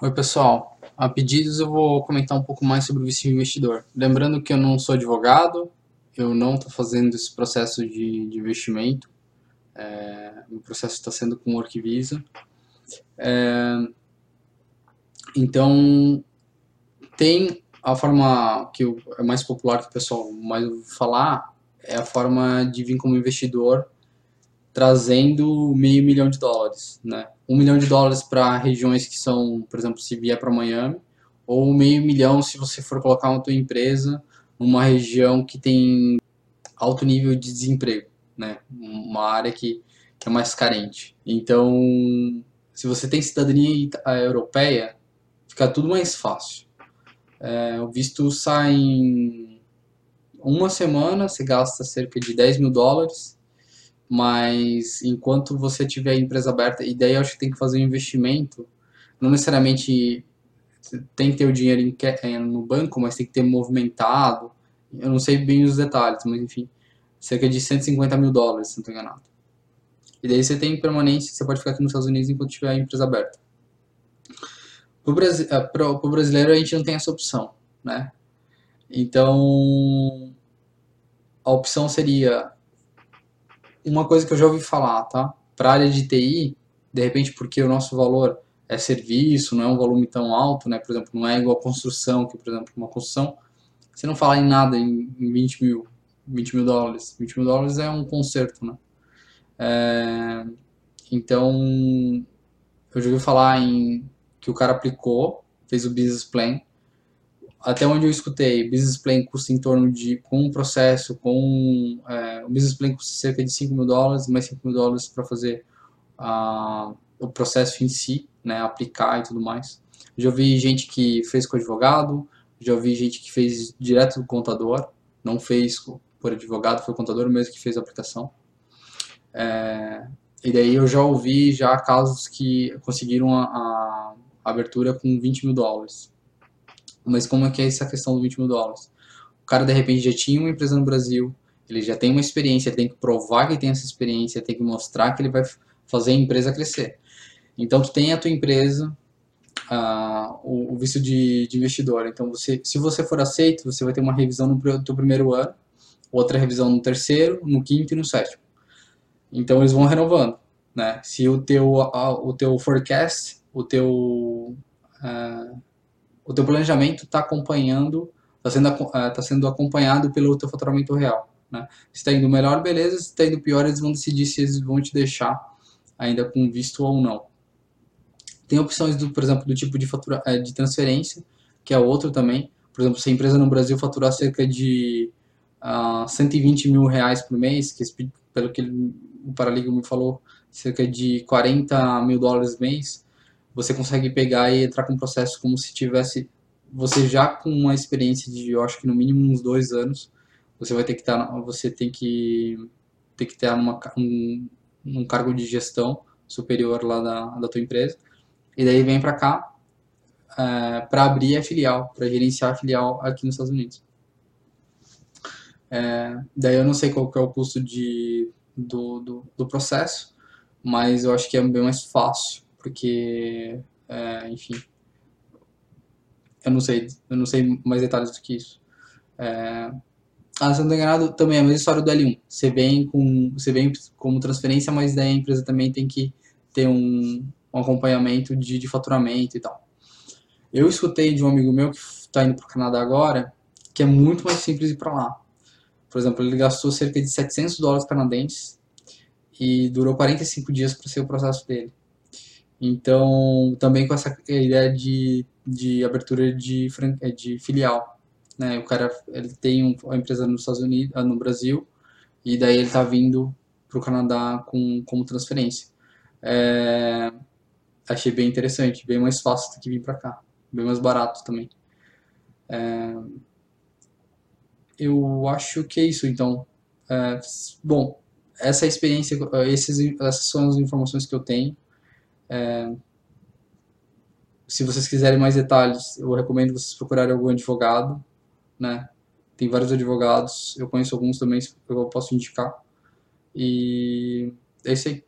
Oi, pessoal. A pedidos eu vou comentar um pouco mais sobre o de investidor. Lembrando que eu não sou advogado, eu não estou fazendo esse processo de, de investimento. É, o processo está sendo com Work Visa. É, então, tem a forma que é mais popular que o pessoal mais ouve falar, é a forma de vir como investidor trazendo meio milhão de dólares, né? Um milhão de dólares para regiões que são, por exemplo, se vier para Miami, ou meio milhão se você for colocar uma tua empresa numa região que tem alto nível de desemprego, né? Uma área que, é mais carente. Então, se você tem cidadania europeia, fica tudo mais fácil. É, o visto sai em uma semana, você gasta cerca de 10 mil dólares mas enquanto você tiver a empresa aberta, e daí eu acho que tem que fazer um investimento, não necessariamente tem que ter o dinheiro eh, no banco, mas tem que ter movimentado, eu não sei bem os detalhes, mas enfim, cerca de 150 mil dólares, se não estou enganado. E daí você tem permanência, você pode ficar aqui nos Estados Unidos enquanto tiver a empresa aberta. Para o eh, brasileiro a gente não tem essa opção, né? Então, a opção seria uma coisa que eu já ouvi falar, tá? Para a área de TI, de repente, porque o nosso valor é serviço, não é um volume tão alto, né? Por exemplo, não é igual a construção, que, por exemplo, uma construção, você não fala em nada em, 20 mil, 20 mil dólares. 20 mil dólares é um conserto, né? É, então, eu já ouvi falar em que o cara aplicou, fez o business plan, até onde eu escutei, business plan custa em torno de, com um processo, com é, o business plan custa cerca de 5 mil dólares, mais 5 mil dólares para fazer uh, o processo em si, né, aplicar e tudo mais. Já ouvi gente que fez com advogado, já ouvi gente que fez direto do contador, não fez por advogado, foi o contador mesmo que fez a aplicação. É, e daí eu já ouvi já casos que conseguiram a, a abertura com 20 mil dólares. Mas como é que é essa questão do 20 mil dólares? O cara, de repente, já tinha uma empresa no Brasil, ele já tem uma experiência, ele tem que provar que tem essa experiência, tem que mostrar que ele vai fazer a empresa crescer. Então, tu tem a tua empresa, uh, o, o, visto de, de, investidor. Então, você, se você for aceito, você vai ter uma revisão no teu primeiro ano, outra revisão no terceiro, no quinto e no sétimo. Então, eles vão renovando. Né? Se o teu, o teu forecast, o teu... Uh, o teu planejamento está acompanhando, está sendo, eh, tá sendo acompanhado pelo teu faturamento real. Né? Se está indo melhor, beleza. Se está indo pior, eles vão decidir se eles vão te deixar ainda com visto ou não. Tem opções, do, por exemplo, do tipo de, fatura, eh, de transferência, que é outro também. Por exemplo, se a empresa no Brasil faturar cerca de uh, ah, 120 mil reais por mês, que pelo que ele, o Paraligma me falou, cerca de 40 mil dólares por mês, você consegue pegar e entrar com o processo como se tivesse você já com uma experiência de, eu acho que no mínimo uns dois anos, você vai ter que estar, tá, você tem que ter que ter numa, um, um cargo de gestão superior lá da, da tua empresa, e daí vem para cá é, para abrir a filial, para gerenciar a filial aqui nos Estados Unidos. É, daí eu não sei qual que é o custo de, do, do, do processo, mas eu acho que é bem mais fácil porque, é, enfim, eu não sei, eu não sei mais detalhes do que isso. É, ah, se não enganado, também é a mesma história do L1. Você vem, com, você vem como transferência, mas daí a empresa também tem que ter um, um acompanhamento de, de faturamento e tal. Eu escutei de um amigo meu que está indo para o Canadá agora, que é muito mais simples ir para lá. Por exemplo, ele gastou cerca de 700 dólares canadenses e durou 45 dias para ser o processo dele. Então, também com essa ideia de, de abertura de, é, de filial. Né? O cara ele tem um, uma empresa nos Estados Unidos, ah, no Brasil, e daí ele está vindo para o Canadá com, como transferência. É, achei bem interessante, bem mais fácil do que vir para cá, bem mais barato também. É, eu acho que é isso, então. É, bom, essa experiência, esses, essas são as informações que eu tenho. É, se vocês quiserem mais detalhes, eu recomendo vocês procurarem algum advogado, né? Tem vários advogados, eu conheço alguns também eu posso indicar. E é isso aí.